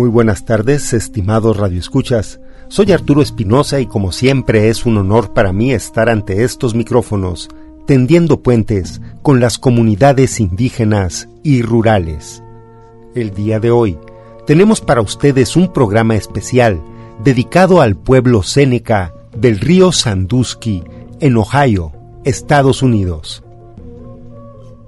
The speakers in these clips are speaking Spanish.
Muy buenas tardes, estimados radioescuchas. Soy Arturo Espinosa y como siempre es un honor para mí estar ante estos micrófonos, tendiendo puentes con las comunidades indígenas y rurales. El día de hoy tenemos para ustedes un programa especial dedicado al pueblo Seneca del río Sandusky en Ohio, Estados Unidos.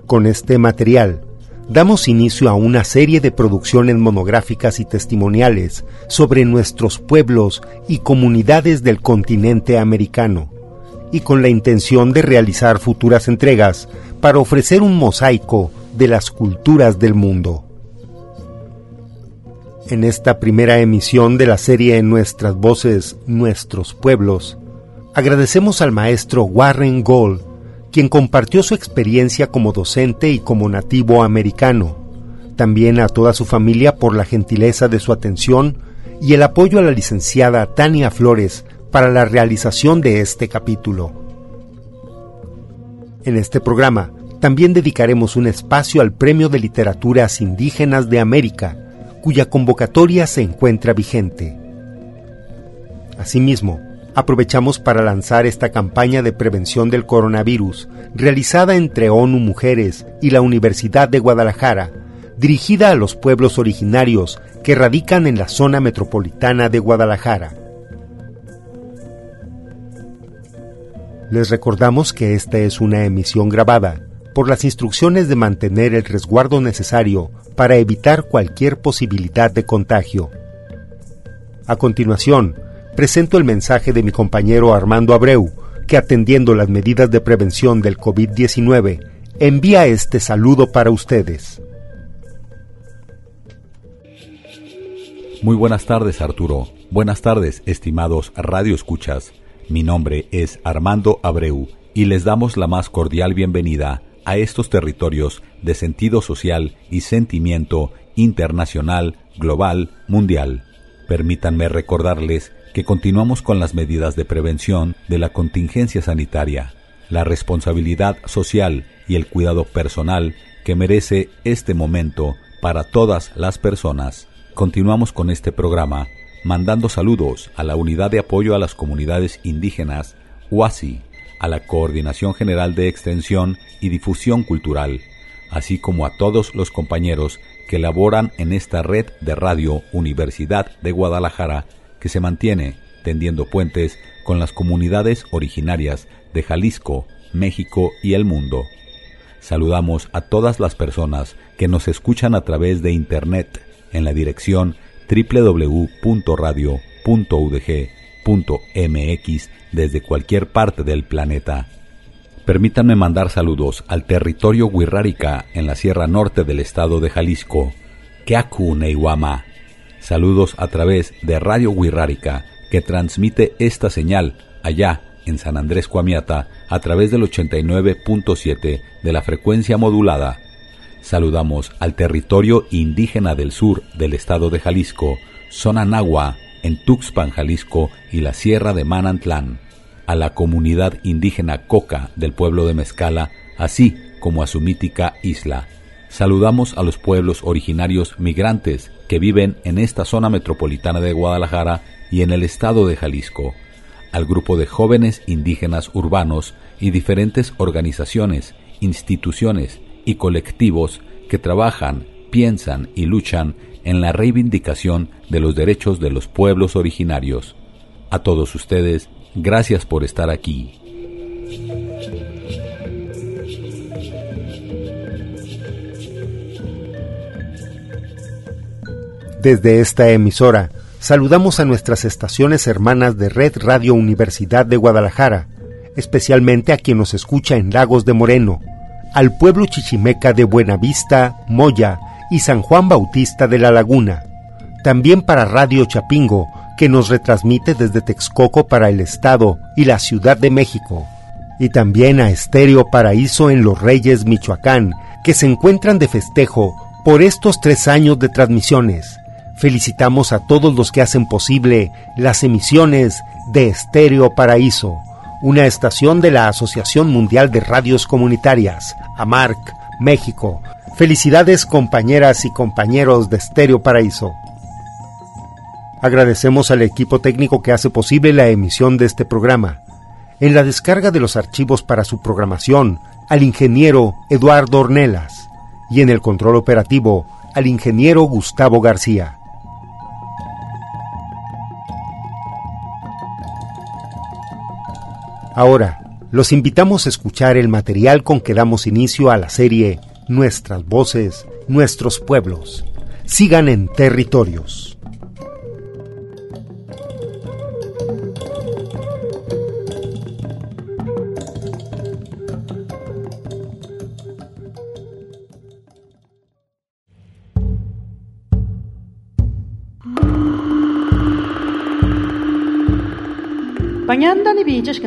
Con este material damos inicio a una serie de producciones monográficas y testimoniales sobre nuestros pueblos y comunidades del continente americano, y con la intención de realizar futuras entregas para ofrecer un mosaico de las culturas del mundo. En esta primera emisión de la serie en Nuestras Voces, Nuestros Pueblos, agradecemos al maestro Warren Gold quien compartió su experiencia como docente y como nativo americano, también a toda su familia por la gentileza de su atención y el apoyo a la licenciada Tania Flores para la realización de este capítulo. En este programa también dedicaremos un espacio al Premio de Literaturas Indígenas de América, cuya convocatoria se encuentra vigente. Asimismo, aprovechamos para lanzar esta campaña de prevención del coronavirus, realizada entre ONU Mujeres y la Universidad de Guadalajara, dirigida a los pueblos originarios que radican en la zona metropolitana de Guadalajara. Les recordamos que esta es una emisión grabada por las instrucciones de mantener el resguardo necesario para evitar cualquier posibilidad de contagio. A continuación, presento el mensaje de mi compañero Armando Abreu, que atendiendo las medidas de prevención del COVID-19, envía este saludo para ustedes. Muy buenas tardes, Arturo. Buenas tardes, estimados Radio Escuchas. Mi nombre es Armando Abreu y les damos la más cordial bienvenida a estos territorios de sentido social y sentimiento internacional, global, mundial. Permítanme recordarles que continuamos con las medidas de prevención de la contingencia sanitaria, la responsabilidad social y el cuidado personal que merece este momento para todas las personas. Continuamos con este programa mandando saludos a la Unidad de Apoyo a las Comunidades Indígenas, UASI, a la Coordinación General de Extensión y Difusión Cultural, así como a todos los compañeros que laboran en esta red de radio Universidad de Guadalajara que se mantiene tendiendo puentes con las comunidades originarias de Jalisco, México y el mundo. Saludamos a todas las personas que nos escuchan a través de Internet en la dirección www.radio.udg.mx desde cualquier parte del planeta. Permítanme mandar saludos al territorio Huirrárica en la Sierra Norte del estado de Jalisco, Keaku Neiwama, Saludos a través de Radio Huirrárica, que transmite esta señal allá en San Andrés Cuamiata a través del 89.7 de la frecuencia modulada. Saludamos al territorio indígena del sur del estado de Jalisco, zona Nahua, en Tuxpan, Jalisco y la Sierra de Manantlán, a la comunidad indígena Coca del pueblo de Mezcala, así como a su mítica isla. Saludamos a los pueblos originarios migrantes que viven en esta zona metropolitana de Guadalajara y en el estado de Jalisco, al grupo de jóvenes indígenas urbanos y diferentes organizaciones, instituciones y colectivos que trabajan, piensan y luchan en la reivindicación de los derechos de los pueblos originarios. A todos ustedes, gracias por estar aquí. Desde esta emisora, saludamos a nuestras estaciones hermanas de Red Radio Universidad de Guadalajara, especialmente a quien nos escucha en Lagos de Moreno, al pueblo chichimeca de Buenavista, Moya y San Juan Bautista de la Laguna. También para Radio Chapingo, que nos retransmite desde Texcoco para el Estado y la Ciudad de México. Y también a Estéreo Paraíso en Los Reyes, Michoacán, que se encuentran de festejo por estos tres años de transmisiones. Felicitamos a todos los que hacen posible las emisiones de Estéreo Paraíso, una estación de la Asociación Mundial de Radios Comunitarias, AMARC, México. Felicidades compañeras y compañeros de Estéreo Paraíso. Agradecemos al equipo técnico que hace posible la emisión de este programa. En la descarga de los archivos para su programación, al ingeniero Eduardo Ornelas y en el control operativo, al ingeniero Gustavo García. Ahora, los invitamos a escuchar el material con que damos inicio a la serie Nuestras voces, nuestros pueblos. Sigan en territorios.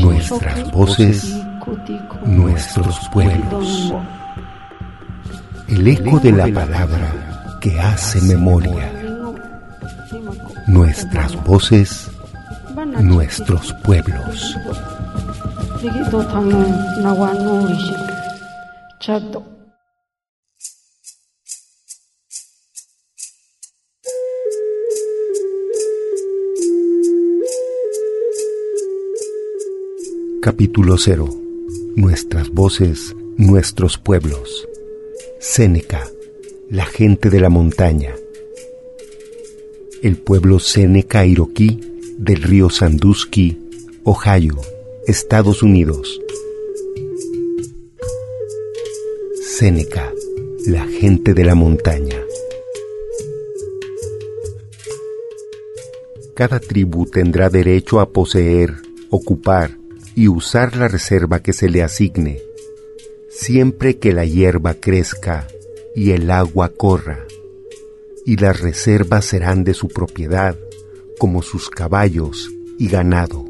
Nuestras voces, nuestros pueblos. El eco de la palabra que hace memoria. Nuestras voces, nuestros pueblos. Capítulo 0. Nuestras voces, nuestros pueblos. Séneca, la gente de la montaña. El pueblo Séneca Iroquí del río Sandusky, Ohio, Estados Unidos. Séneca, la gente de la montaña. Cada tribu tendrá derecho a poseer, ocupar, y usar la reserva que se le asigne, siempre que la hierba crezca y el agua corra, y las reservas serán de su propiedad, como sus caballos y ganado.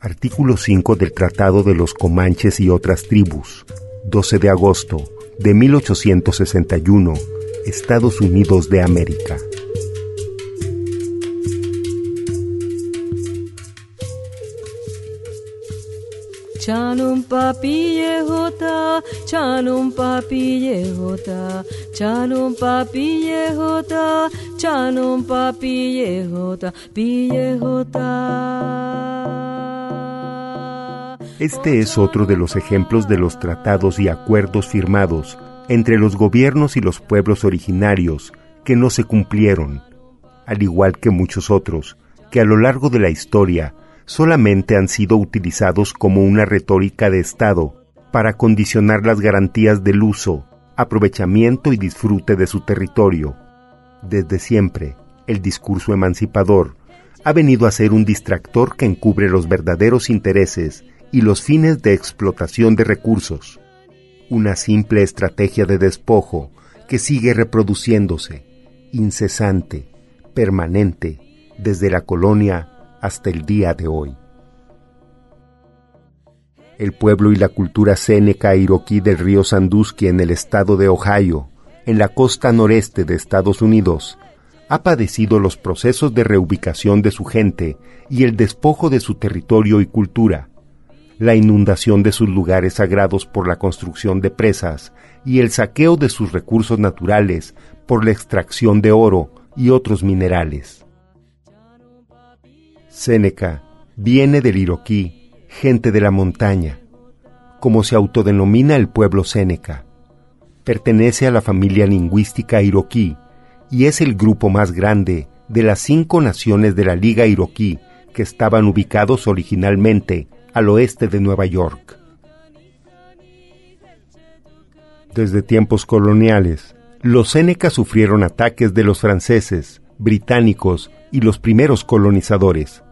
Artículo 5 del Tratado de los Comanches y otras tribus, 12 de agosto de 1861, Estados Unidos de América. Chanum papi hota, chanum papi hota, chanum papi hota, chanum. Este es otro de los ejemplos de los tratados y acuerdos firmados entre los gobiernos y los pueblos originarios que no se cumplieron, al igual que muchos otros que a lo largo de la historia solamente han sido utilizados como una retórica de Estado para condicionar las garantías del uso, aprovechamiento y disfrute de su territorio. Desde siempre, el discurso emancipador ha venido a ser un distractor que encubre los verdaderos intereses y los fines de explotación de recursos. Una simple estrategia de despojo que sigue reproduciéndose, incesante, permanente, desde la colonia hasta el día de hoy. El pueblo y la cultura séneca iroquí del río Sandusky en el estado de Ohio, en la costa noreste de Estados Unidos, ha padecido los procesos de reubicación de su gente y el despojo de su territorio y cultura, la inundación de sus lugares sagrados por la construcción de presas y el saqueo de sus recursos naturales por la extracción de oro y otros minerales. Séneca viene del iroquí, gente de la montaña, como se autodenomina el pueblo Séneca. Pertenece a la familia lingüística iroquí y es el grupo más grande de las cinco naciones de la Liga Iroquí que estaban ubicados originalmente al oeste de Nueva York. Desde tiempos coloniales, los Sénecas sufrieron ataques de los franceses, británicos y los primeros colonizadores.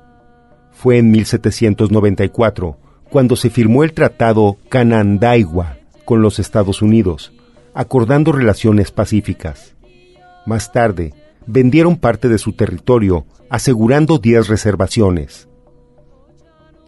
Fue en 1794 cuando se firmó el Tratado Canandaigua con los Estados Unidos, acordando relaciones pacíficas. Más tarde, vendieron parte de su territorio, asegurando 10 reservaciones.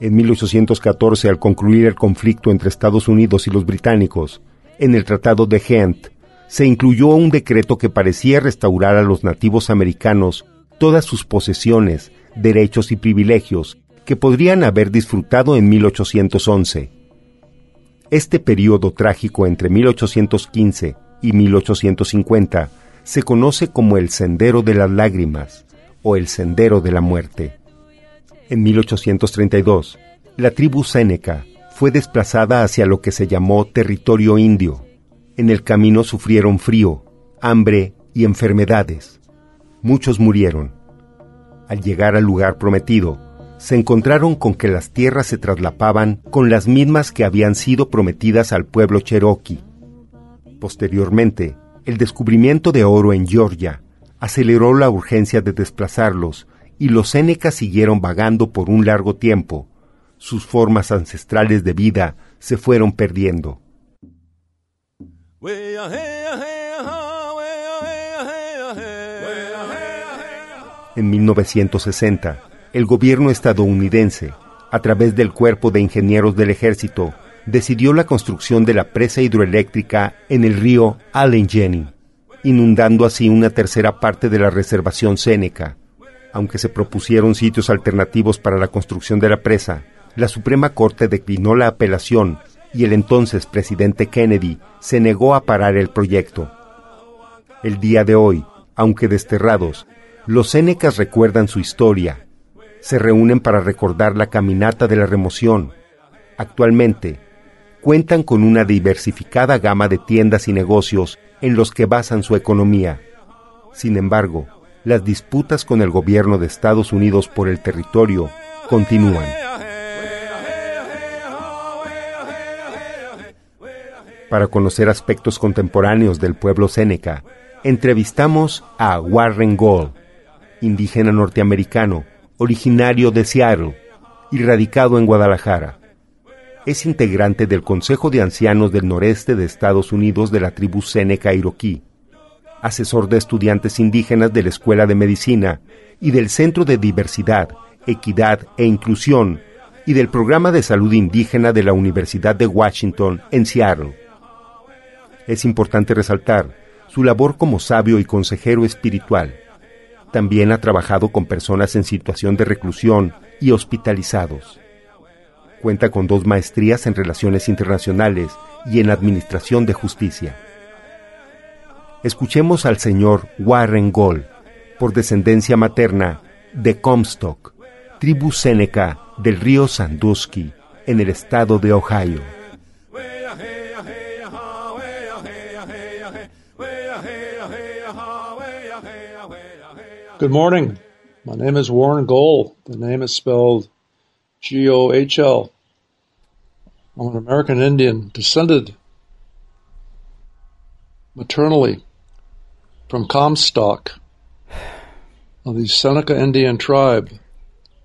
En 1814, al concluir el conflicto entre Estados Unidos y los británicos, en el Tratado de Ghent, se incluyó un decreto que parecía restaurar a los nativos americanos todas sus posesiones, derechos y privilegios que podrían haber disfrutado en 1811. Este periodo trágico entre 1815 y 1850 se conoce como el Sendero de las Lágrimas o el Sendero de la Muerte. En 1832, la tribu Séneca fue desplazada hacia lo que se llamó territorio indio. En el camino sufrieron frío, hambre y enfermedades. Muchos murieron. Al llegar al lugar prometido, se encontraron con que las tierras se traslapaban con las mismas que habían sido prometidas al pueblo cherokee. Posteriormente, el descubrimiento de oro en Georgia aceleró la urgencia de desplazarlos y los Sénecas siguieron vagando por un largo tiempo. Sus formas ancestrales de vida se fueron perdiendo. En 1960, el gobierno estadounidense, a través del Cuerpo de Ingenieros del Ejército, decidió la construcción de la presa hidroeléctrica en el río Allegheny, inundando así una tercera parte de la reservación Séneca. Aunque se propusieron sitios alternativos para la construcción de la presa, la Suprema Corte declinó la apelación y el entonces presidente Kennedy se negó a parar el proyecto. El día de hoy, aunque desterrados, los Sénecas recuerdan su historia se reúnen para recordar la caminata de la remoción. Actualmente, cuentan con una diversificada gama de tiendas y negocios en los que basan su economía. Sin embargo, las disputas con el gobierno de Estados Unidos por el territorio continúan. Para conocer aspectos contemporáneos del pueblo Séneca, entrevistamos a Warren Gold, indígena norteamericano, originario de Seattle y radicado en Guadalajara. Es integrante del Consejo de Ancianos del Noreste de Estados Unidos de la tribu Seneca Iroquí, asesor de estudiantes indígenas de la Escuela de Medicina y del Centro de Diversidad, Equidad e Inclusión y del Programa de Salud Indígena de la Universidad de Washington en Seattle. Es importante resaltar su labor como sabio y consejero espiritual también ha trabajado con personas en situación de reclusión y hospitalizados. Cuenta con dos maestrías en Relaciones Internacionales y en Administración de Justicia. Escuchemos al señor Warren Gold, por descendencia materna de Comstock, tribu Seneca del río Sandusky, en el estado de Ohio. Good morning. My name is Warren Gohl. The name is spelled G O H L. I'm an American Indian descended maternally from Comstock of the Seneca Indian tribe,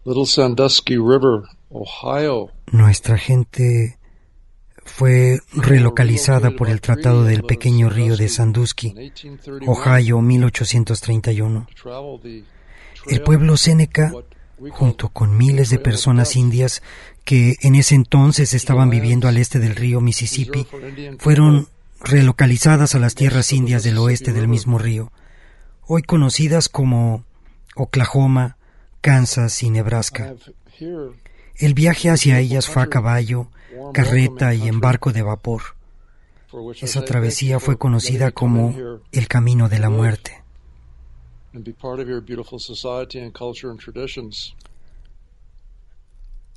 Little Sandusky River, Ohio. Nuestra gente fue relocalizada por el Tratado del Pequeño Río de Sandusky, Ohio, 1831. El pueblo Seneca, junto con miles de personas indias que en ese entonces estaban viviendo al este del río Mississippi, fueron relocalizadas a las tierras indias del oeste del mismo río, hoy conocidas como Oklahoma, Kansas y Nebraska. El viaje hacia ellas fue a caballo, carreta y en barco de vapor. Esa travesía fue conocida como el Camino de la Muerte.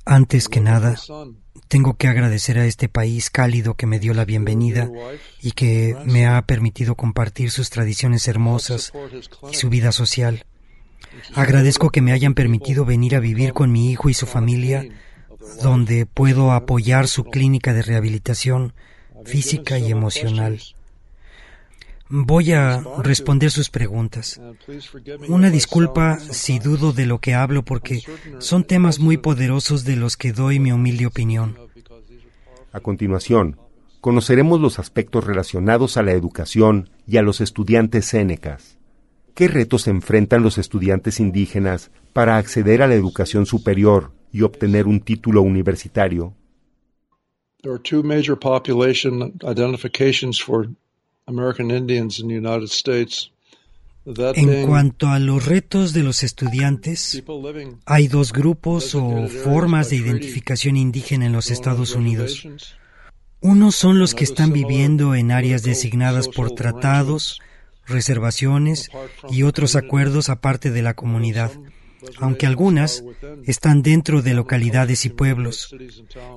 Antes que nada, tengo que agradecer a este país cálido que me dio la bienvenida y que me ha permitido compartir sus tradiciones hermosas y su vida social. Agradezco que me hayan permitido venir a vivir con mi hijo y su familia, donde puedo apoyar su clínica de rehabilitación física y emocional. Voy a responder sus preguntas. Una disculpa si dudo de lo que hablo porque son temas muy poderosos de los que doy mi humilde opinión. A continuación, conoceremos los aspectos relacionados a la educación y a los estudiantes sénecas. ¿Qué retos enfrentan los estudiantes indígenas para acceder a la educación superior y obtener un título universitario? There are two major population identifications for American Indians in the United States. En cuanto a los retos de los estudiantes, hay dos grupos o formas de identificación indígena en los Estados Unidos. Unos son los que están viviendo en áreas designadas por tratados, reservaciones y otros acuerdos aparte de la comunidad, aunque algunas están dentro de localidades y pueblos.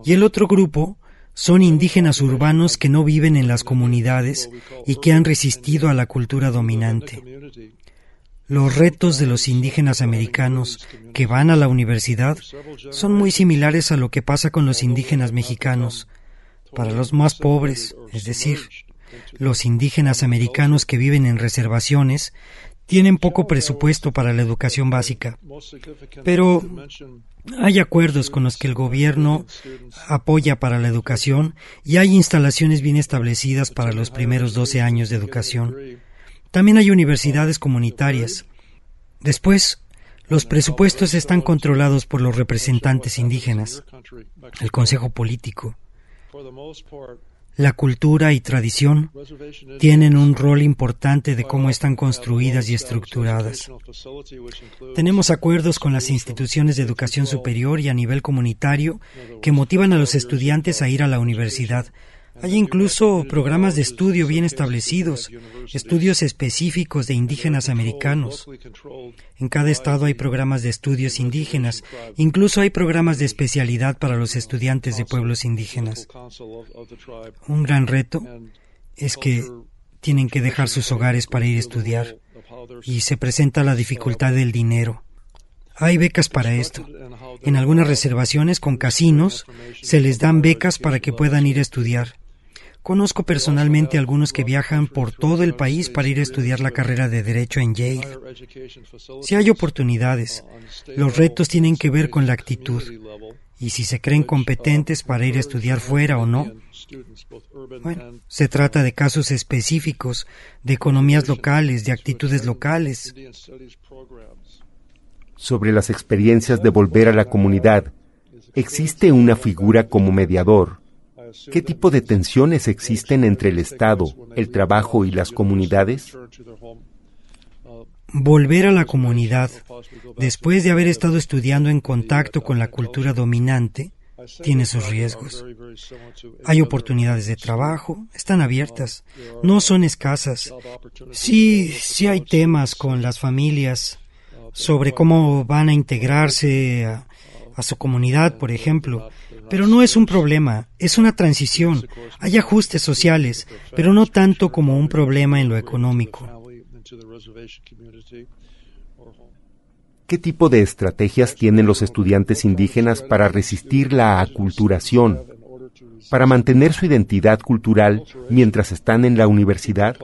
Y el otro grupo son indígenas urbanos que no viven en las comunidades y que han resistido a la cultura dominante. Los retos de los indígenas americanos que van a la universidad son muy similares a lo que pasa con los indígenas mexicanos. Para los más pobres, es decir, los indígenas americanos que viven en reservaciones, tienen poco presupuesto para la educación básica. Pero hay acuerdos con los que el gobierno apoya para la educación y hay instalaciones bien establecidas para los primeros 12 años de educación. También hay universidades comunitarias. Después, los presupuestos están controlados por los representantes indígenas, el Consejo Político. La cultura y tradición tienen un rol importante de cómo están construidas y estructuradas. Tenemos acuerdos con las instituciones de educación superior y a nivel comunitario que motivan a los estudiantes a ir a la universidad, hay incluso programas de estudio bien establecidos, estudios específicos de indígenas americanos. En cada estado hay programas de estudios indígenas, incluso hay programas de especialidad para los estudiantes de pueblos indígenas. Un gran reto es que tienen que dejar sus hogares para ir a estudiar y se presenta la dificultad del dinero. Hay becas para esto. En algunas reservaciones con casinos se les dan becas para que puedan ir a estudiar. Conozco personalmente algunos que viajan por todo el país para ir a estudiar la carrera de Derecho en Yale. Si hay oportunidades, los retos tienen que ver con la actitud y si se creen competentes para ir a estudiar fuera o no. Bueno, se trata de casos específicos, de economías locales, de actitudes locales. Sobre las experiencias de volver a la comunidad, ¿existe una figura como mediador ¿Qué tipo de tensiones existen entre el Estado, el trabajo y las comunidades? Volver a la comunidad, después de haber estado estudiando en contacto con la cultura dominante, tiene sus riesgos. Hay oportunidades de trabajo, están abiertas, no son escasas. Sí, sí hay temas con las familias sobre cómo van a integrarse a, a su comunidad, por ejemplo, pero no es un problema, es una transición. Hay ajustes sociales, pero no tanto como un problema en lo económico. ¿Qué tipo de estrategias tienen los estudiantes indígenas para resistir la aculturación? Para mantener su identidad cultural mientras están en la universidad?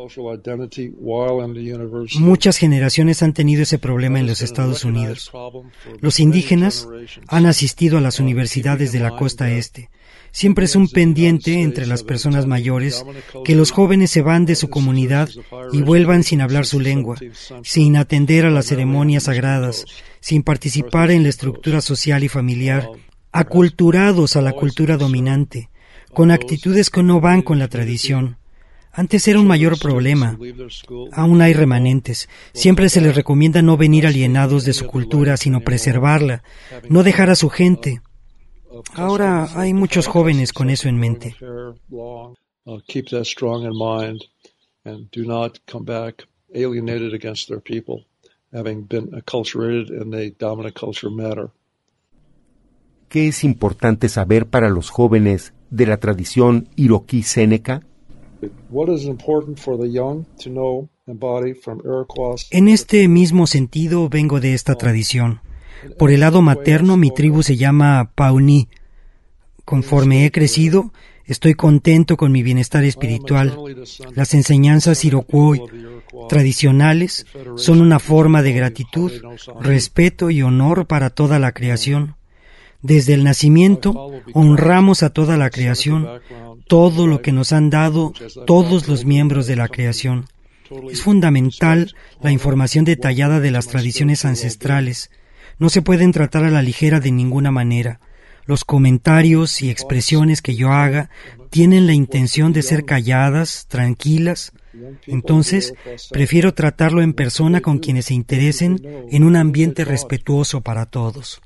Muchas generaciones han tenido ese problema en los Estados Unidos. Los indígenas han asistido a las universidades de la costa este. Siempre es un pendiente entre las personas mayores que los jóvenes se van de su comunidad y vuelvan sin hablar su lengua, sin atender a las ceremonias sagradas, sin participar en la estructura social y familiar, aculturados a la cultura dominante, con actitudes que no van con la tradición. Antes era un mayor problema. Aún hay remanentes. Siempre se les recomienda no venir alienados de su cultura, sino preservarla, no dejar a su gente. Ahora hay muchos jóvenes con eso en mente. ¿Qué es importante saber para los jóvenes de la tradición iroquí Seneca? En este mismo sentido vengo de esta tradición. Por el lado materno mi tribu se llama Pauni. Conforme he crecido, estoy contento con mi bienestar espiritual. Las enseñanzas iroquois tradicionales son una forma de gratitud, respeto y honor para toda la creación. Desde el nacimiento honramos a toda la creación, todo lo que nos han dado todos los miembros de la creación. Es fundamental la información detallada de las tradiciones ancestrales. No se pueden tratar a la ligera de ninguna manera. Los comentarios y expresiones que yo haga tienen la intención de ser calladas, tranquilas. Entonces, prefiero tratarlo en persona con quienes se interesen en un ambiente respetuoso para todos.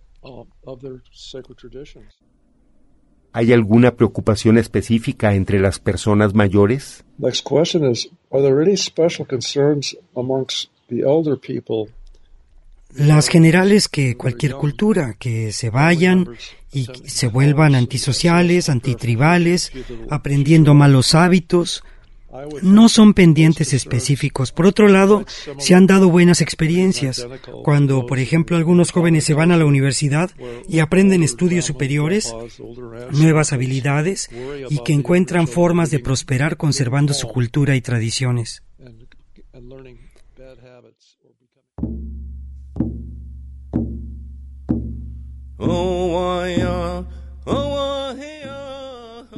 ¿Hay alguna preocupación específica entre las personas mayores? Las generales que cualquier cultura, que se vayan y se vuelvan antisociales, antitribales, aprendiendo malos hábitos, no son pendientes específicos. Por otro lado, se han dado buenas experiencias. Cuando, por ejemplo, algunos jóvenes se van a la universidad y aprenden estudios superiores, nuevas habilidades y que encuentran formas de prosperar conservando su cultura y tradiciones.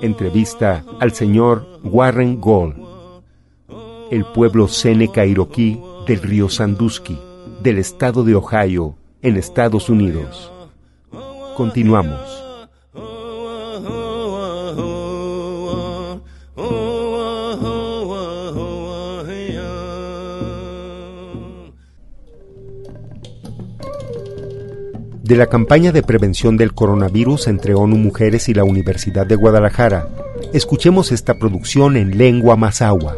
Entrevista al señor Warren Gold el pueblo Seneca Iroquí del río Sandusky, del estado de Ohio, en Estados Unidos. Continuamos. De la campaña de prevención del coronavirus entre ONU Mujeres y la Universidad de Guadalajara, escuchemos esta producción en lengua mazahua.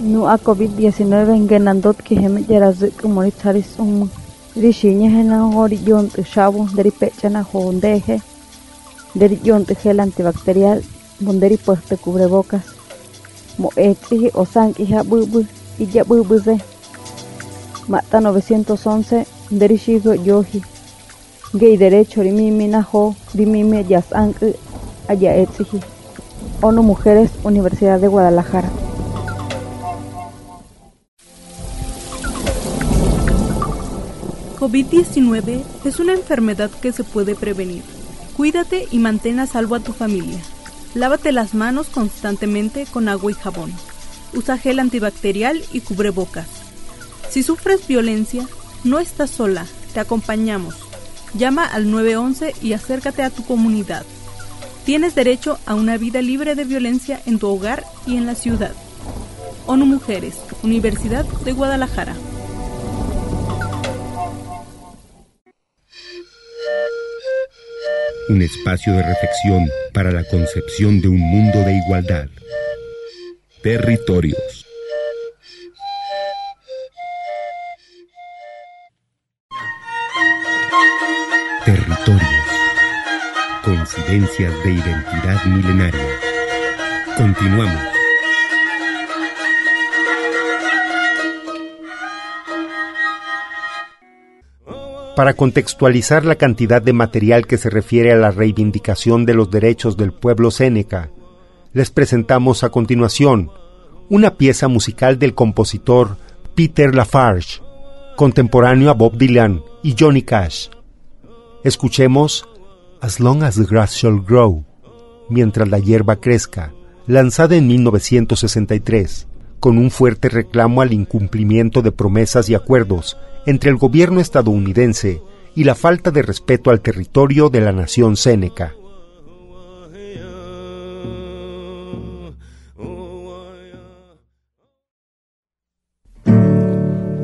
nu a COVID-19 ngenandot ki heme yara zik mori taris um rishinya hena hori yont shabu dari pechana ho ndeje dari yont gel antibacterial bonderi pueste cubrebocas mo etri o sanki ha bubu ze mata 911 dari shigo yohi gay derecho rimimi na ho rimimi yas ank aya etri ONU Mujeres Universidad de Guadalajara COVID-19 es una enfermedad que se puede prevenir. Cuídate y mantén a salvo a tu familia. Lávate las manos constantemente con agua y jabón. Usa gel antibacterial y cubrebocas. Si sufres violencia, no estás sola, te acompañamos. Llama al 911 y acércate a tu comunidad. Tienes derecho a una vida libre de violencia en tu hogar y en la ciudad. ONU Mujeres, Universidad de Guadalajara. un espacio de reflexión para la concepción de un mundo de igualdad. Territorios. Territorios. Coincidencias de identidad milenaria. Continuamos. Para contextualizar la cantidad de material que se refiere a la reivindicación de los derechos del pueblo Seneca, les presentamos a continuación una pieza musical del compositor Peter Lafarge, contemporáneo a Bob Dylan y Johnny Cash. Escuchemos As Long as the Grass Shall Grow, mientras la hierba crezca, lanzada en 1963, con un fuerte reclamo al incumplimiento de promesas y acuerdos entre el gobierno estadounidense y la falta de respeto al territorio de la nación Seneca.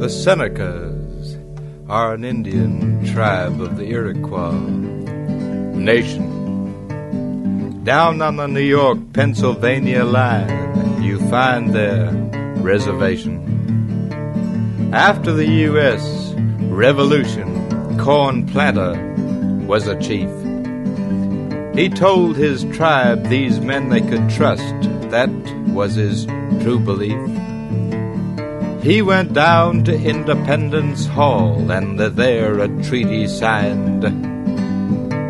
The Senecas are an Indian tribe of the Iroquois nation. Down on the New York Pennsylvania line, you find their reservation. After the U.S. Revolution, Corn Planter was a chief. He told his tribe these men they could trust. That was his true belief. He went down to Independence Hall and there a treaty signed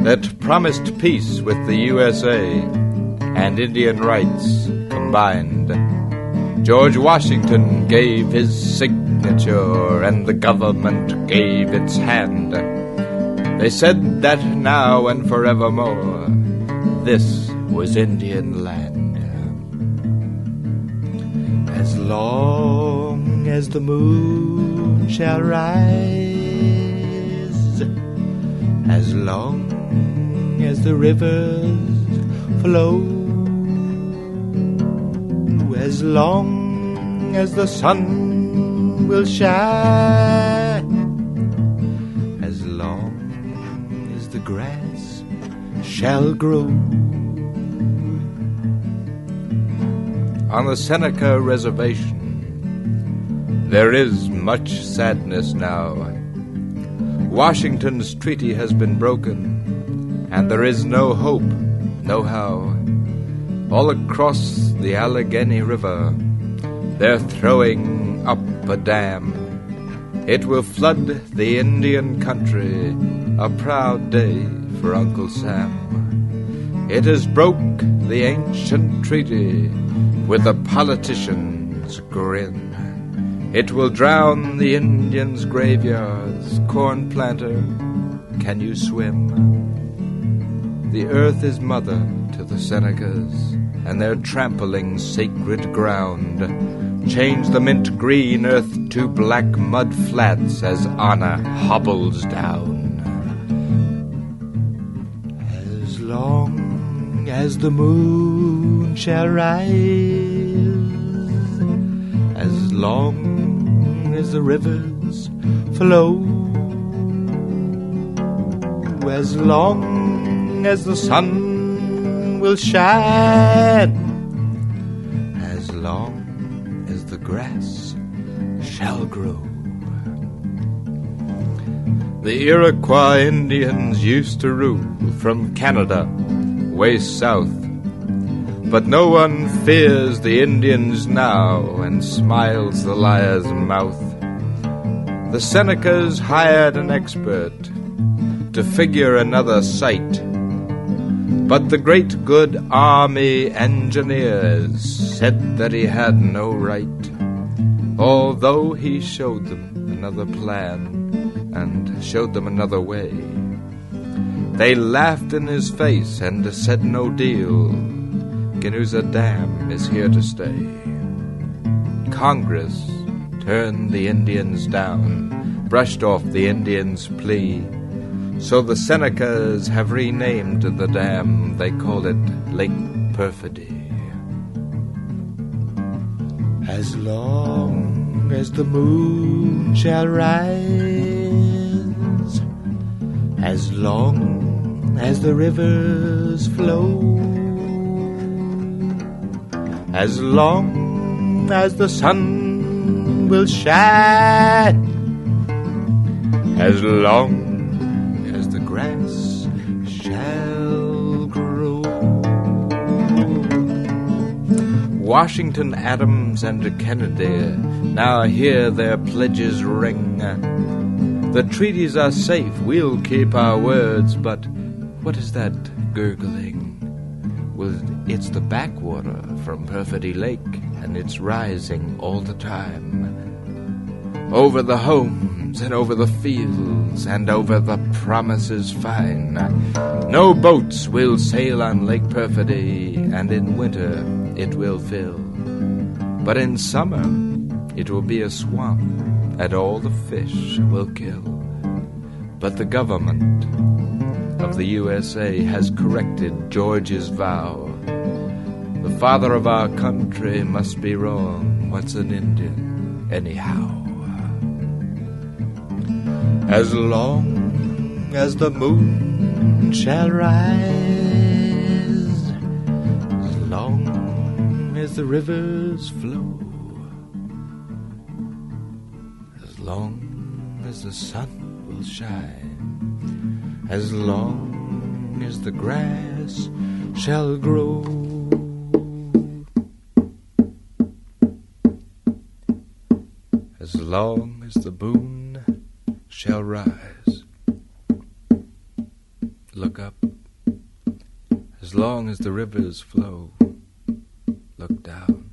that promised peace with the USA and Indian rights combined. George Washington gave his signature and the government gave its hand. They said that now and forevermore this was Indian land. As long as the moon shall rise, as long as the rivers flow, as long as the sun will shine, as long as the grass shall grow. On the Seneca Reservation, there is much sadness now. Washington's treaty has been broken, and there is no hope, no how. All across the Allegheny River, they're throwing up a dam. It will flood the Indian country, a proud day for Uncle Sam. It has broke the ancient treaty with a politician's grin. It will drown the Indians' graveyards. Corn planter, can you swim? The earth is mother to the Senecas, and they're trampling sacred ground. Change the mint green earth to black mud flats as Anna hobbles down. As long as the moon shall rise, as long the rivers flow, as long as the sun will shine, as long as the grass shall grow. The Iroquois Indians used to rule from Canada way south but no one fears the Indians now and smiles the liar's mouth. The Senecas hired an expert to figure another site. But the great good army engineers said that he had no right, although he showed them another plan and showed them another way. They laughed in his face and said no deal Ganusa Dam is here to stay. Congress turned the Indians down, brushed off the Indians' plea. So the Senecas have renamed the dam, they call it Lake Perfidy. As long as the moon shall rise, as long as the rivers flow, as long as the sun will shine, as long as the grass shall grow. Washington, Adams, and Kennedy now hear their pledges ring. The treaties are safe, we'll keep our words, but what is that gurgling? Well, it's the backwater from Perfidy Lake, and it's rising all the time. Over the homes and over the fields and over the promises fine. No boats will sail on Lake Perfidy, and in winter it will fill. But in summer it will be a swamp, and all the fish will kill. But the government of the USA has corrected George's vow. The father of our country must be wrong. What's an Indian, anyhow? As long as the moon shall rise, as long as the rivers flow, as long as the sun will shine, as long as the grass shall grow. As long as the moon shall rise. Look up. As long as the rivers flow, look down.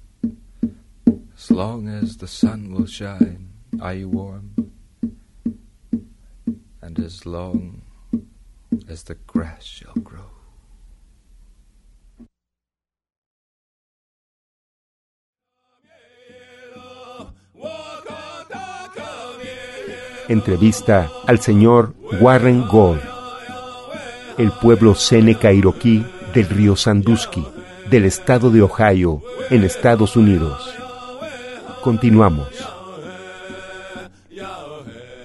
As long as the sun will shine, are you warm? And as long as the grass shall grow. Entrevista al señor Warren Gold, el pueblo Seneca Iroquí del río Sandusky, del estado de Ohio, en Estados Unidos. Continuamos.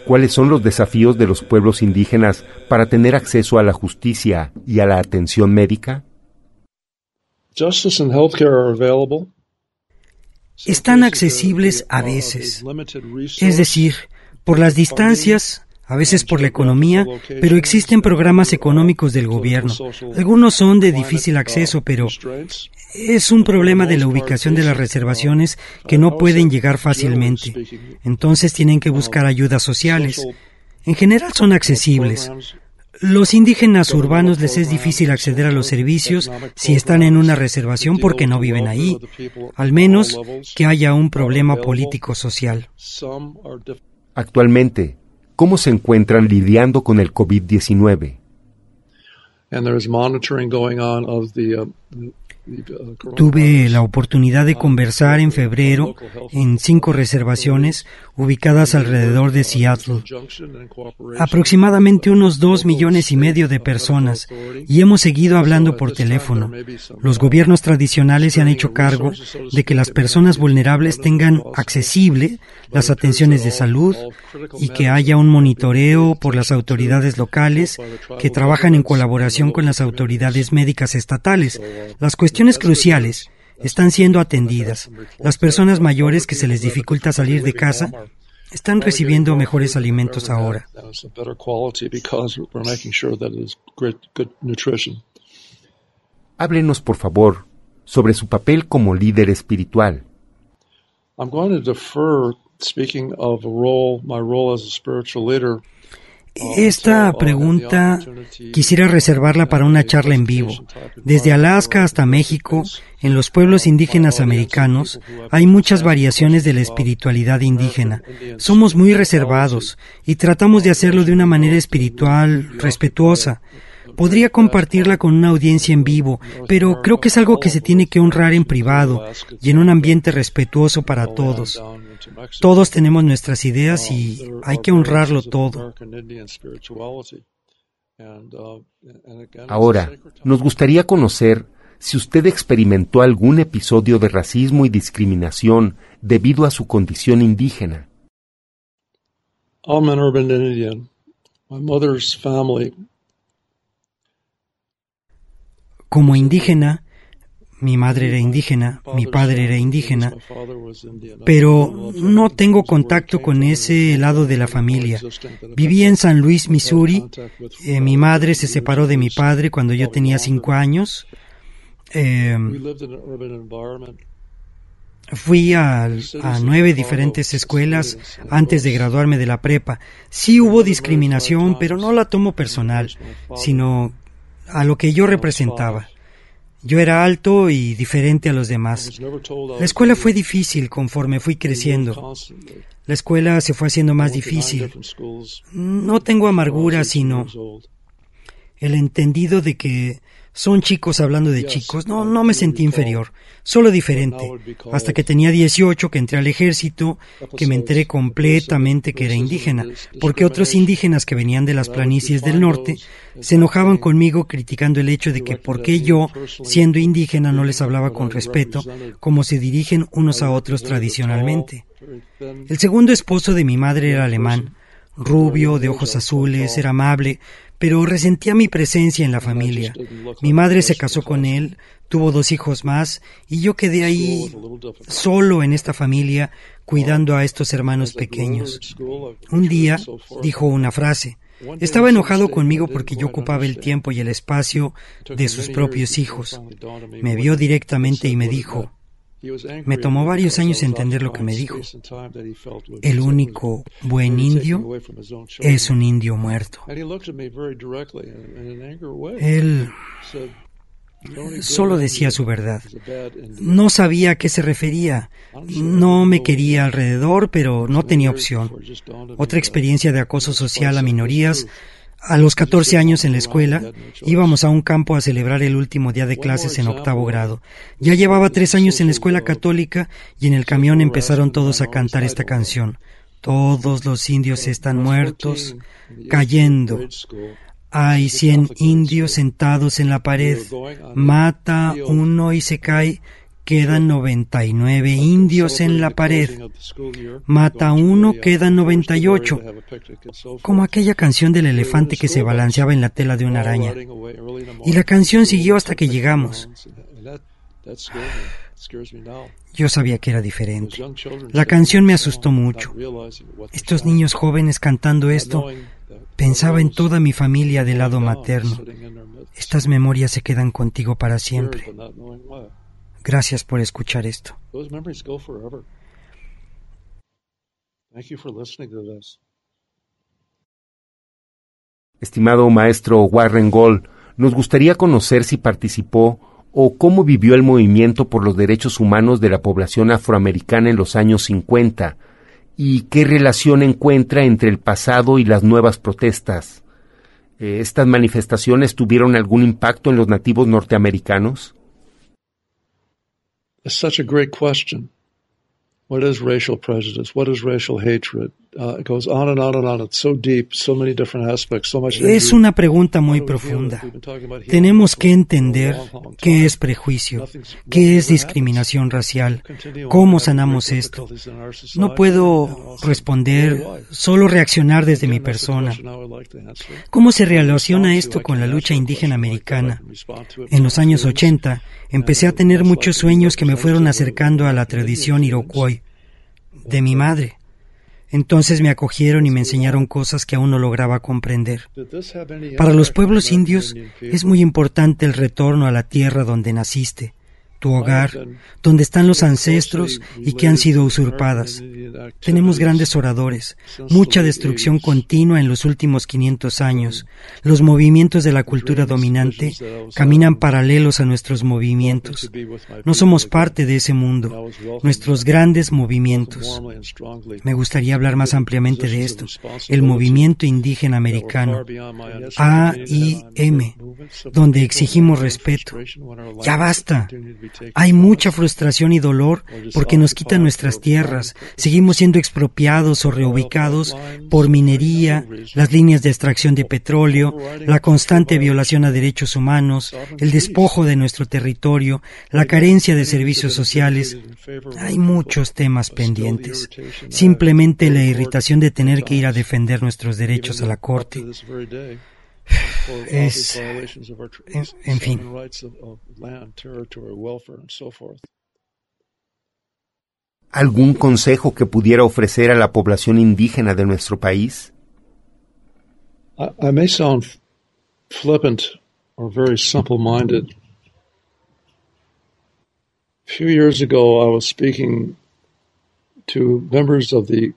¿Cuáles son los desafíos de los pueblos indígenas para tener acceso a la justicia y a la atención médica? Justice and healthcare are available. Están accesibles a veces. Es decir, por las distancias, a veces por la economía, pero existen programas económicos del gobierno. Algunos son de difícil acceso, pero es un problema de la ubicación de las reservaciones que no pueden llegar fácilmente. Entonces tienen que buscar ayudas sociales. En general son accesibles. Los indígenas urbanos les es difícil acceder a los servicios si están en una reservación porque no viven ahí, al menos que haya un problema político-social. Actualmente, ¿cómo se encuentran lidiando con el COVID-19? Tuve la oportunidad de conversar en febrero en cinco reservaciones ubicadas alrededor de Seattle. Aproximadamente unos dos millones y medio de personas y hemos seguido hablando por teléfono. Los gobiernos tradicionales se han hecho cargo de que las personas vulnerables tengan accesible las atenciones de salud y que haya un monitoreo por las autoridades locales que trabajan en colaboración con las autoridades médicas estatales. Las cuestiones cruciales están siendo atendidas. Las personas mayores que se les dificulta salir de casa están recibiendo mejores alimentos ahora. Háblenos, por favor, sobre su papel como líder espiritual. Esta pregunta quisiera reservarla para una charla en vivo. Desde Alaska hasta México, en los pueblos indígenas americanos, hay muchas variaciones de la espiritualidad indígena. Somos muy reservados y tratamos de hacerlo de una manera espiritual, respetuosa. Podría compartirla con una audiencia en vivo, pero creo que es algo que se tiene que honrar en privado y en un ambiente respetuoso para todos. Todos tenemos nuestras ideas y hay que honrarlo todo. Ahora, nos gustaría conocer si usted experimentó algún episodio de racismo y discriminación debido a su condición indígena. Como indígena, mi madre era indígena, mi padre era indígena, pero no tengo contacto con ese lado de la familia. Vivía en San Luis, Missouri. Eh, mi madre se separó de mi padre cuando yo tenía cinco años. Eh, Fui a, a, nueve diferentes escuelas antes de graduarme de la prepa. Sí hubo discriminación, pero no la tomo personal, sino a lo que yo representaba. Yo era alto y diferente a los demás. La escuela fue difícil conforme fui creciendo. La escuela se fue haciendo más difícil. No tengo amargura, sino el entendido de que son chicos hablando de chicos. No, no me sentí inferior, solo diferente. Hasta que tenía 18, que entré al ejército, que me enteré completamente que era indígena, porque otros indígenas que venían de las planicies del norte se enojaban conmigo criticando el hecho de que por qué yo, siendo indígena, no les hablaba con respeto, como se dirigen unos a otros tradicionalmente. El segundo esposo de mi madre era alemán, rubio, de ojos azules, era amable, pero resentía mi presencia en la familia. Mi madre se casó con él, tuvo dos hijos más, y yo quedé ahí solo en esta familia cuidando a estos hermanos pequeños. Un día dijo una frase. Estaba enojado conmigo porque yo ocupaba el tiempo y el espacio de sus propios hijos. Me vio directamente y me dijo, me tomó varios años entender lo que me dijo. El único buen indio es un indio muerto. Él solo decía su verdad. No sabía a qué se refería. No me quería alrededor, pero no tenía opción. Otra experiencia de acoso social a minorías a los 14 años en la escuela, íbamos a un campo a celebrar el último día de clases en octavo grado. Ya llevaba tres años en la escuela católica y en el camión empezaron todos a cantar esta canción. Todos los indios están muertos, cayendo. Hay cien indios sentados en la pared. Mata uno y se cae quedan 99 indios en la pared. Mata uno, quedan 98. Como aquella canción del elefante que se balanceaba en la tela de una araña. Y la canción siguió hasta que llegamos. Yo sabía que era diferente. La canción me asustó mucho. Estos niños jóvenes cantando esto, pensaba en toda mi familia del lado materno. Estas memorias se quedan contigo para siempre. Gracias por escuchar esto. Estimado maestro Warren Gold, nos gustaría conocer si participó o cómo vivió el movimiento por los derechos humanos de la población afroamericana en los años 50 y qué relación encuentra entre el pasado y las nuevas protestas. Eh, ¿Estas manifestaciones tuvieron algún impacto en los nativos norteamericanos? It's such a great question. What is racial prejudice? What is racial hatred? Es una pregunta muy profunda. Tenemos que entender qué es prejuicio, qué es discriminación racial, cómo sanamos esto. No puedo responder, solo reaccionar desde mi persona. ¿Cómo se relaciona esto con la lucha indígena americana? En los años 80 empecé a tener muchos sueños que me fueron acercando a la tradición iroquois de mi madre. Entonces me acogieron y me enseñaron cosas que aún no lograba comprender. Para los pueblos indios es muy importante el retorno a la tierra donde naciste, tu hogar, donde están los ancestros y que han sido usurpadas. Tenemos grandes oradores, mucha destrucción continua en los últimos 500 años. Los movimientos de la cultura dominante caminan paralelos a nuestros movimientos. No somos parte de ese mundo, nuestros grandes movimientos. Me gustaría hablar más ampliamente de esto. El movimiento indígena americano, AIM, donde exigimos respeto. Ya basta. Hay mucha frustración y dolor porque nos quitan nuestras tierras, seguimos siendo expropiados o reubicados por minería, las líneas de extracción de petróleo, la constante violación a derechos humanos, el despojo de nuestro territorio, la carencia de servicios sociales. Hay muchos temas pendientes. Simplemente la irritación de tener que ir a defender nuestros derechos a la Corte es, en, en fin. ¿Algún consejo que pudiera ofrecer a la población indígena de nuestro país? I, I may sound flippant or very simple-minded, A few years ago, I was speaking to members of the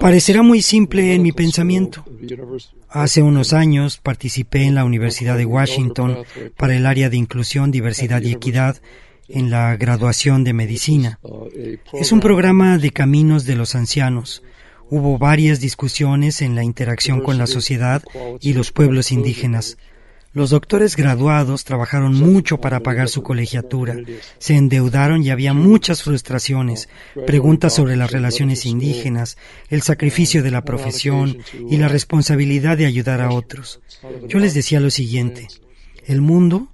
Parecerá muy simple en mi pensamiento. Hace unos años participé en la Universidad de Washington para el área de inclusión, diversidad y equidad en la graduación de medicina. Es un programa de caminos de los ancianos. Hubo varias discusiones en la interacción con la sociedad y los pueblos indígenas. Los doctores graduados trabajaron mucho para pagar su colegiatura, se endeudaron y había muchas frustraciones, preguntas sobre las relaciones indígenas, el sacrificio de la profesión y la responsabilidad de ayudar a otros. Yo les decía lo siguiente, el mundo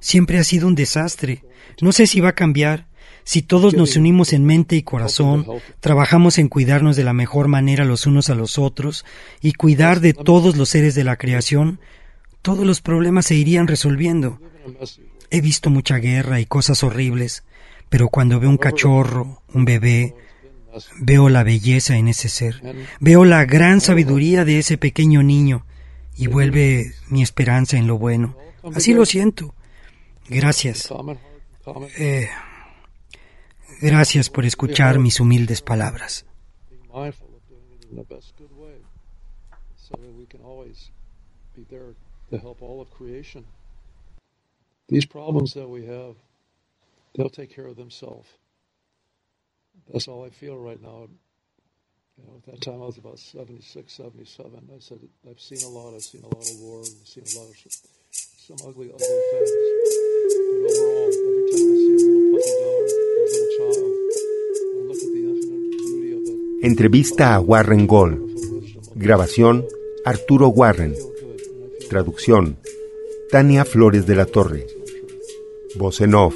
siempre ha sido un desastre, no sé si va a cambiar, si todos nos unimos en mente y corazón, trabajamos en cuidarnos de la mejor manera los unos a los otros y cuidar de todos los seres de la creación, todos los problemas se irían resolviendo. He visto mucha guerra y cosas horribles, pero cuando veo un cachorro, un bebé, veo la belleza en ese ser, veo la gran sabiduría de ese pequeño niño y vuelve mi esperanza en lo bueno. Así lo siento. Gracias. Eh, gracias por escuchar mis humildes palabras. To help all of creation. These problems that we have, they'll take care of themselves. That's all I feel right now. You know, at that time I was about 76, 77. I said, I've seen a lot. I've seen a lot of war. I've seen a lot of some ugly, ugly things. But overall, every time I see a little puppy dog, a little child, I look at the infinite beauty of it. Entrevista a Warren Gold. Grabación Arturo Warren. Traducción, Tania Flores de la Torre. Voz en off,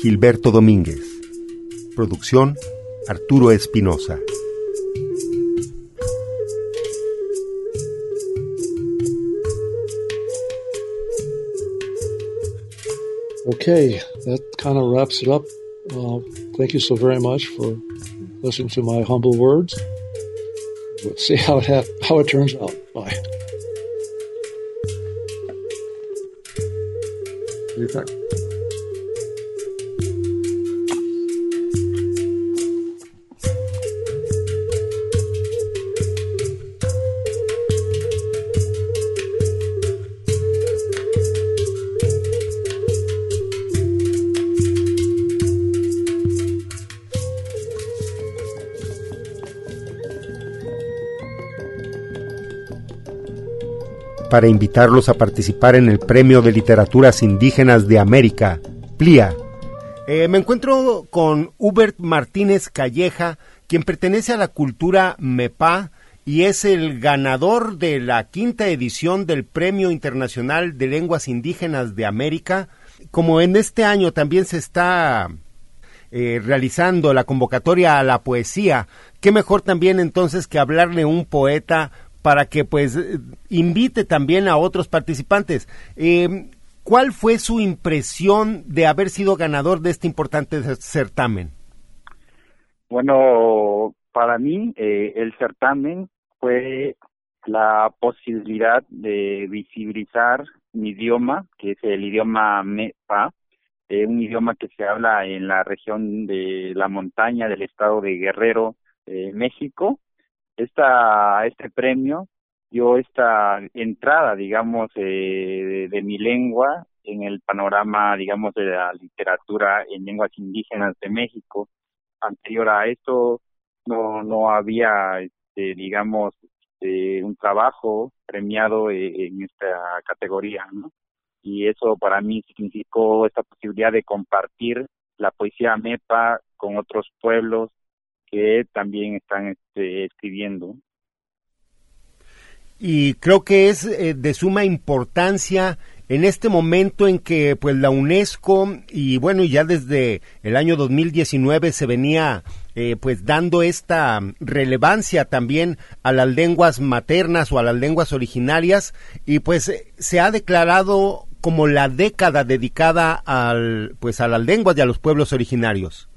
Gilberto Domínguez. Producción, Arturo Espinosa. Okay, that kind of wraps it up. Uh, thank you so very much for listening to my humble words. Let's see how it how it turns out. Bye. Vielen Dank. Para invitarlos a participar en el Premio de Literaturas Indígenas de América, PLIA. Eh, me encuentro con Hubert Martínez Calleja, quien pertenece a la cultura MEPA y es el ganador de la quinta edición del Premio Internacional de Lenguas Indígenas de América. Como en este año también se está eh, realizando la convocatoria a la poesía, qué mejor también entonces que hablarle un poeta para que pues invite también a otros participantes. Eh, ¿Cuál fue su impresión de haber sido ganador de este importante certamen? Bueno, para mí eh, el certamen fue la posibilidad de visibilizar mi idioma, que es el idioma MEPA, eh, un idioma que se habla en la región de la montaña del estado de Guerrero, México, esta, este premio dio esta entrada, digamos, eh, de, mi lengua en el panorama, digamos, de la literatura en lenguas indígenas de México. Anterior a esto no, no había, este, digamos, este, un trabajo premiado eh, en esta categoría, ¿no? Y eso para mí significó esta posibilidad de compartir la poesía MEPA con otros pueblos que también están este, escribiendo. Y creo que es eh, de suma importancia en este momento en que pues la UNESCO y bueno ya desde el año 2019 se venía eh, pues dando esta relevancia también a las lenguas maternas o a las lenguas originarias y pues se ha declarado como la década dedicada al pues a las lenguas y a los pueblos originarios.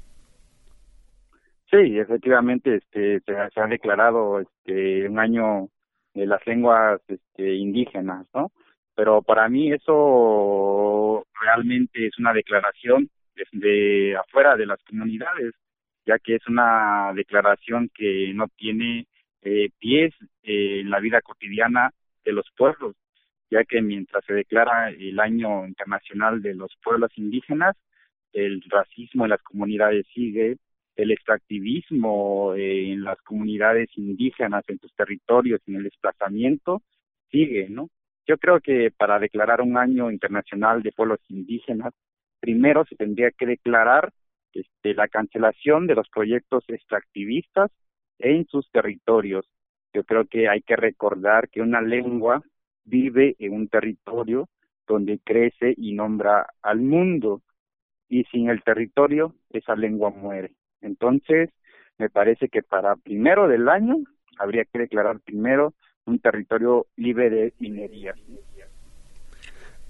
Sí, efectivamente, este, se, ha, declarado este, un año de las lenguas este, indígenas, ¿no? Pero para mí eso realmente es una declaración desde afuera de las comunidades, ya que es una declaración que no tiene eh, pies eh, en la vida cotidiana de los pueblos, ya que mientras se declara el Año Internacional de los Pueblos Indígenas, el racismo en las comunidades sigue, el extractivismo eh, en las comunidades indígenas, en sus territorios, en el desplazamiento, sigue, ¿no? Yo creo que para declarar un año internacional de pueblos indígenas, primero se tendría que declarar este, la cancelación de los proyectos extractivistas en sus territorios. Yo creo que hay que recordar que una lengua vive en un territorio donde crece y nombra al mundo y sin el territorio esa lengua muere. Entonces, me parece que para primero del año habría que declarar primero un territorio libre de minería.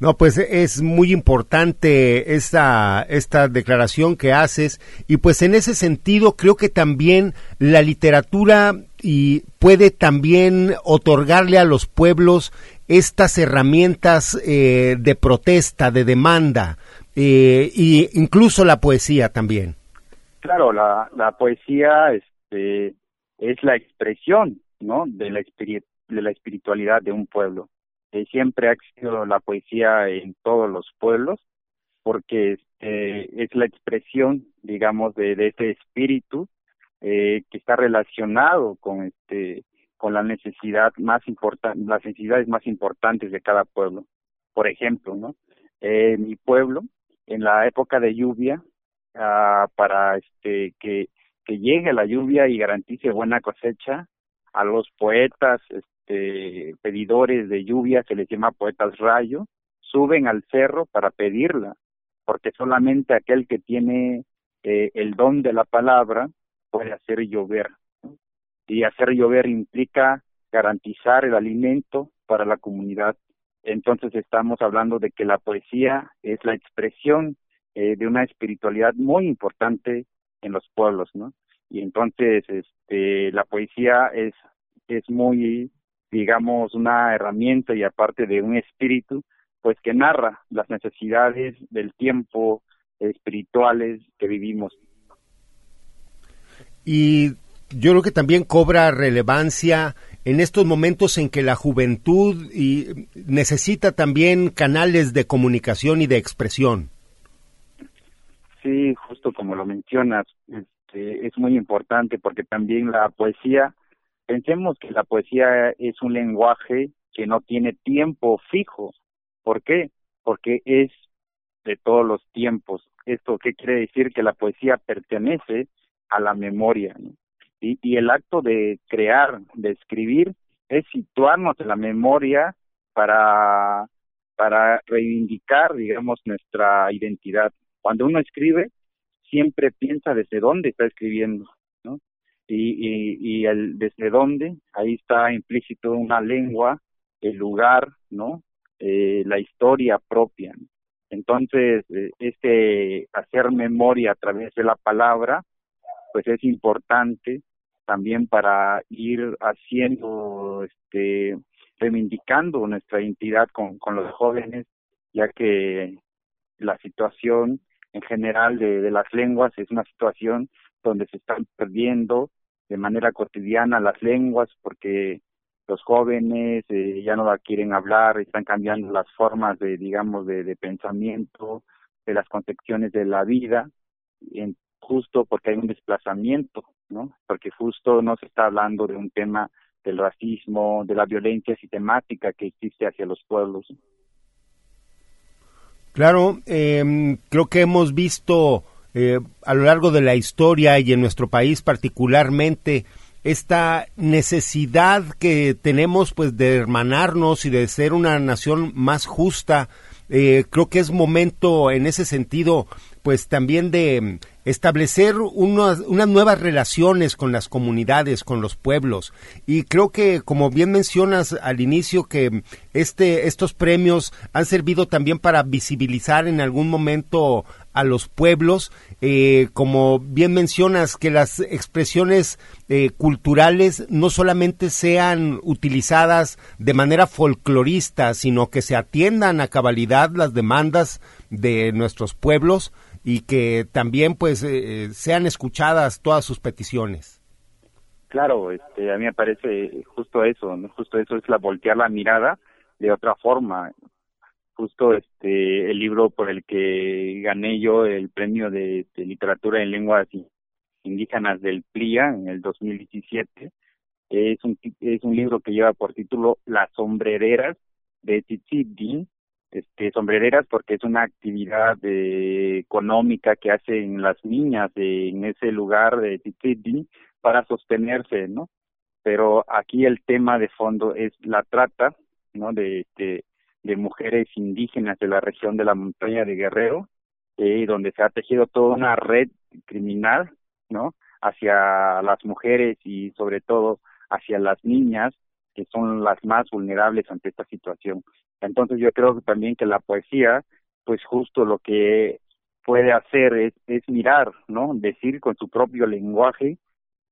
No, pues es muy importante esta, esta declaración que haces y pues en ese sentido creo que también la literatura y puede también otorgarle a los pueblos estas herramientas eh, de protesta, de demanda e incluso la poesía también. Claro, la, la poesía este, es la expresión ¿no? de la de la espiritualidad de un pueblo. Eh, siempre ha existido la poesía en todos los pueblos porque este, es la expresión, digamos, de, ese espíritu eh, que está relacionado con este con la necesidad más las necesidades más importantes de cada pueblo. Por ejemplo, ¿no? Eh, mi pueblo, en la época de lluvia, ah, para este que, llegue la lluvia y garantice buena cosecha, a los poetas, este, pedidores de lluvia, se les llama poetas rayo, suben al cerro para pedirla, porque solamente aquel que tiene eh, el don de la palabra puede hacer llover. Y hacer llover implica garantizar el alimento para la comunidad. Entonces estamos hablando de que la poesía es la expresión eh, de una espiritualidad muy importante en los pueblos, ¿no? Y entonces este, la poesía es, es muy digamos, una herramienta y aparte de un espíritu, pues que narra las necesidades del tiempo espirituales que vivimos. Y yo creo que también cobra relevancia en estos momentos en que la juventud y necesita también canales de comunicación y de expresión. Sí, justo como lo mencionas, este, es muy importante porque también la poesía Pensemos que la poesía es un lenguaje que no tiene tiempo fijo. ¿Por qué? Porque es de todos los tiempos. ¿Esto qué quiere decir? Que la poesía pertenece a la memoria. Y, y el acto de crear, de escribir, es situarnos en la memoria para, para reivindicar, digamos, nuestra identidad. Cuando uno escribe, siempre piensa desde dónde está escribiendo y, y, el desde dónde, ahí está implícito una lengua, el lugar, ¿no? Eh, la historia propia. Entonces, eh, este hacer memoria a través de la palabra, pues es importante también para ir haciendo, este, reivindicando nuestra identidad con los jóvenes, ya que la situación en general de, de las lenguas es una situación donde se están perdiendo de manera cotidiana las lenguas porque los jóvenes eh, ya no la quieren hablar, están cambiando las formas de, digamos, de, pensamiento, de las concepciones de la vida, en, justo porque hay un desplazamiento, ¿no? Porque justo no se está hablando de un tema del racismo, de la violencia sistemática que existe hacia los pueblos. Claro, eh, creo que hemos visto eh, a lo largo de la historia y en nuestro país particularmente esta necesidad que tenemos pues de hermanarnos y de ser una nación más justa eh, creo que es momento en ese sentido pues también de establecer unas, unas, nuevas relaciones con las comunidades, con los pueblos. Y creo que, como bien mencionas al inicio, que este, estos premios han servido también para visibilizar en algún momento a los pueblos, eh, como bien mencionas, que las expresiones eh, culturales no solamente sean utilizadas de manera folclorista, sino que se atiendan a cabalidad las demandas de nuestros pueblos y que también pues eh, sean escuchadas todas sus peticiones. Claro, este, a mí me parece justo eso, justo eso es la voltear la mirada de otra forma. Justo este el libro por el que gané yo el premio de, literatura en lenguas indígenas del PLIA en el 2017 es un es un libro que lleva por título Las sombrereras de Tzitzidin este, sombrereras porque es una actividad eh, económica que hacen las niñas en ese lugar de Tzitzidin para sostenerse, ¿no? Pero aquí el tema de fondo es la trata, ¿no? De, de, de mujeres indígenas de la región de la montaña de Guerrero, eh, donde se ha tejido toda una red criminal, ¿no? Hacia las mujeres y sobre todo hacia las niñas, que son las más vulnerables ante esta situación. Entonces yo creo también que la poesía, pues justo lo que puede hacer es, es mirar, ¿no? Decir con su propio lenguaje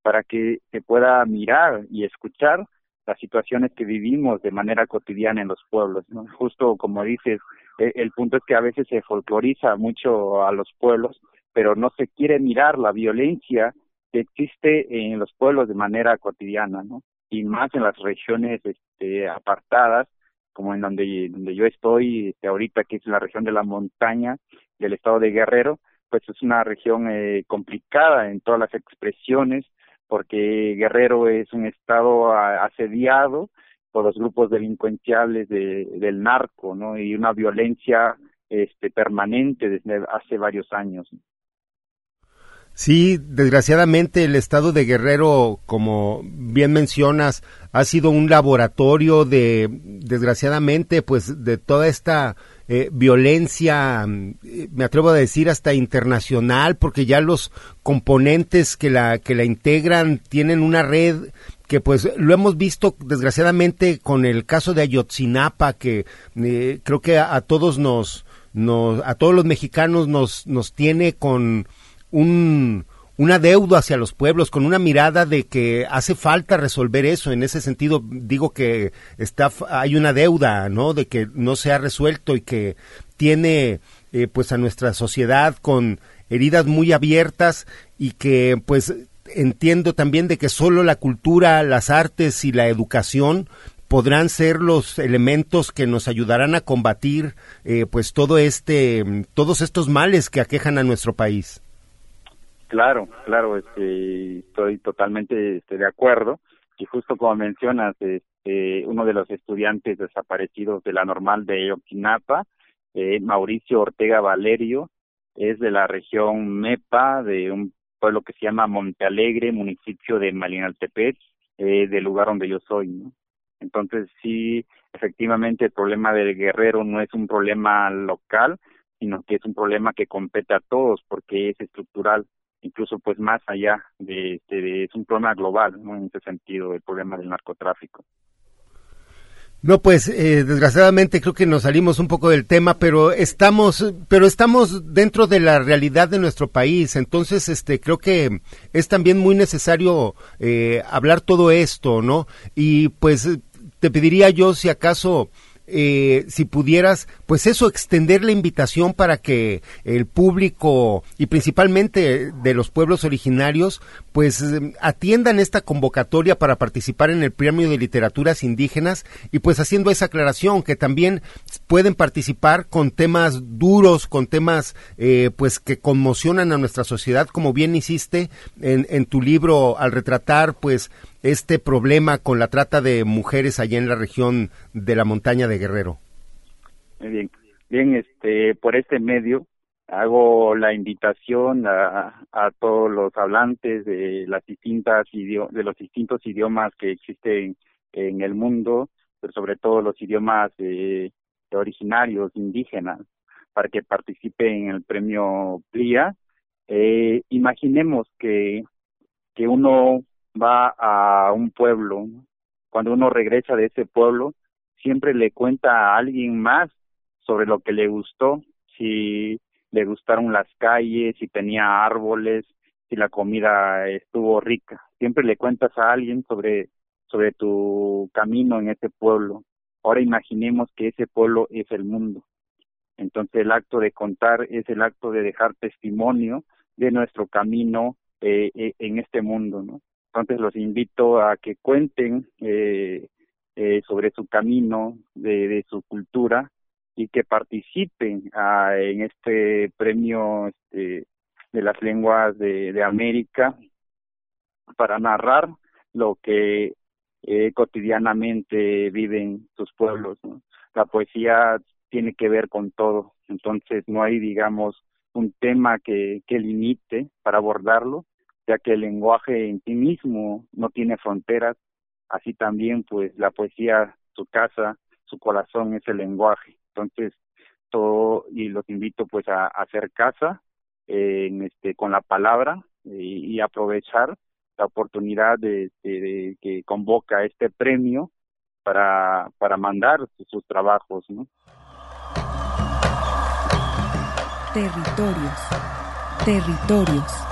para que se pueda mirar y escuchar las situaciones que vivimos de manera cotidiana en los pueblos. ¿no? Justo como dices, e, el punto es que a veces se folcloriza mucho a los pueblos, pero no se quiere mirar la violencia que existe en los pueblos de manera cotidiana, ¿no? Y más en las regiones este, apartadas, como en donde, donde yo estoy este, ahorita, que es la región de la montaña del estado de Guerrero, pues es una región eh, complicada en todas las expresiones, porque Guerrero es un estado asediado por los grupos delincuenciales de, del narco, ¿no? Y una violencia este, permanente desde hace varios años. Sí, desgraciadamente el estado de Guerrero, como bien mencionas, ha sido un laboratorio de, desgraciadamente, pues de toda esta eh, violencia, mm, me atrevo a decir hasta internacional, porque ya los componentes que la, que la integran tienen una red que pues lo hemos visto desgraciadamente con el caso de Ayotzinapa, que eh, creo que a, todos nos, nos, a todos los mexicanos nos, nos tiene con un, un adeudo hacia los pueblos, con una mirada de que hace falta resolver eso. En ese sentido, digo que está, hay una deuda, ¿no? De que no se ha resuelto y que tiene, eh, pues, a nuestra sociedad con heridas muy abiertas y que, pues, entiendo también de que solo la cultura, las artes y la educación podrán ser los elementos que nos ayudarán a combatir, eh, pues, todo este, todos estos males que aquejan a nuestro país. Claro, claro, este, estoy totalmente este, de acuerdo. Y justo como mencionas, este, uno de los estudiantes desaparecidos de la normal de Oquinapa, eh, Mauricio Ortega Valerio, es de la región MEPA, de un pueblo que se llama Monte Alegre, municipio de Malinaltepec, eh, del lugar donde yo soy. ¿no? Entonces, sí, efectivamente, el problema del guerrero no es un problema local, sino que es un problema que compete a todos porque es estructural incluso pues más allá de, de, es un problema global en ese sentido el problema del narcotráfico no, pues eh, desgraciadamente creo que nos salimos un poco del tema, pero estamos, pero estamos dentro de la realidad de nuestro país. Entonces, este, creo que es también muy necesario eh, hablar todo esto, ¿no? Y pues te pediría yo, si acaso, eh, si pudieras, pues eso, extender la invitación para que el público y principalmente de los pueblos originarios, pues em, atiendan esta convocatoria para participar en el Premio de Literaturas Indígenas y pues haciendo esa aclaración que también pueden participar con temas duros, con temas eh, pues que conmocionan a nuestra sociedad, como bien hiciste en, en tu libro al retratar pues este problema con la trata de mujeres allá en la región de la montaña de Guerrero. Muy bien, bien, este, por este medio hago la invitación a, a todos los hablantes de las distintas de los distintos idiomas que existen en el mundo, pero sobre todo los idiomas eh, originarios indígenas, para que participen en el premio PLIA. Eh, imaginemos que que uno va a un pueblo, cuando uno regresa de ese pueblo, siempre le cuenta a alguien más sobre lo que le gustó. Si le gustaron las calles, si tenía árboles, si la comida estuvo rica. Siempre le cuentas a alguien sobre, sobre tu camino en ese pueblo. Ahora imaginemos que ese pueblo es el mundo. Entonces el acto de contar es el acto de dejar testimonio de nuestro camino eh, eh, en este mundo, ¿no? Entonces los invito a que cuenten eh, eh, sobre su camino, de, de, su cultura y que participen ah, en este premio este, de las lenguas de, América para narrar lo que eh, cotidianamente viven sus pueblos. La poesía tiene que ver con todo, entonces no hay, digamos, un tema que, que limite para abordarlo, ya que el lenguaje en sí mismo no tiene fronteras, así también pues la poesía, su casa, su corazón es el lenguaje. Entonces, todo, y los invito pues a, hacer casa en este, con la palabra y, aprovechar la oportunidad de, de, de, que convoca este premio para, para mandar sus, sus trabajos, ¿no? Territorios, territorios,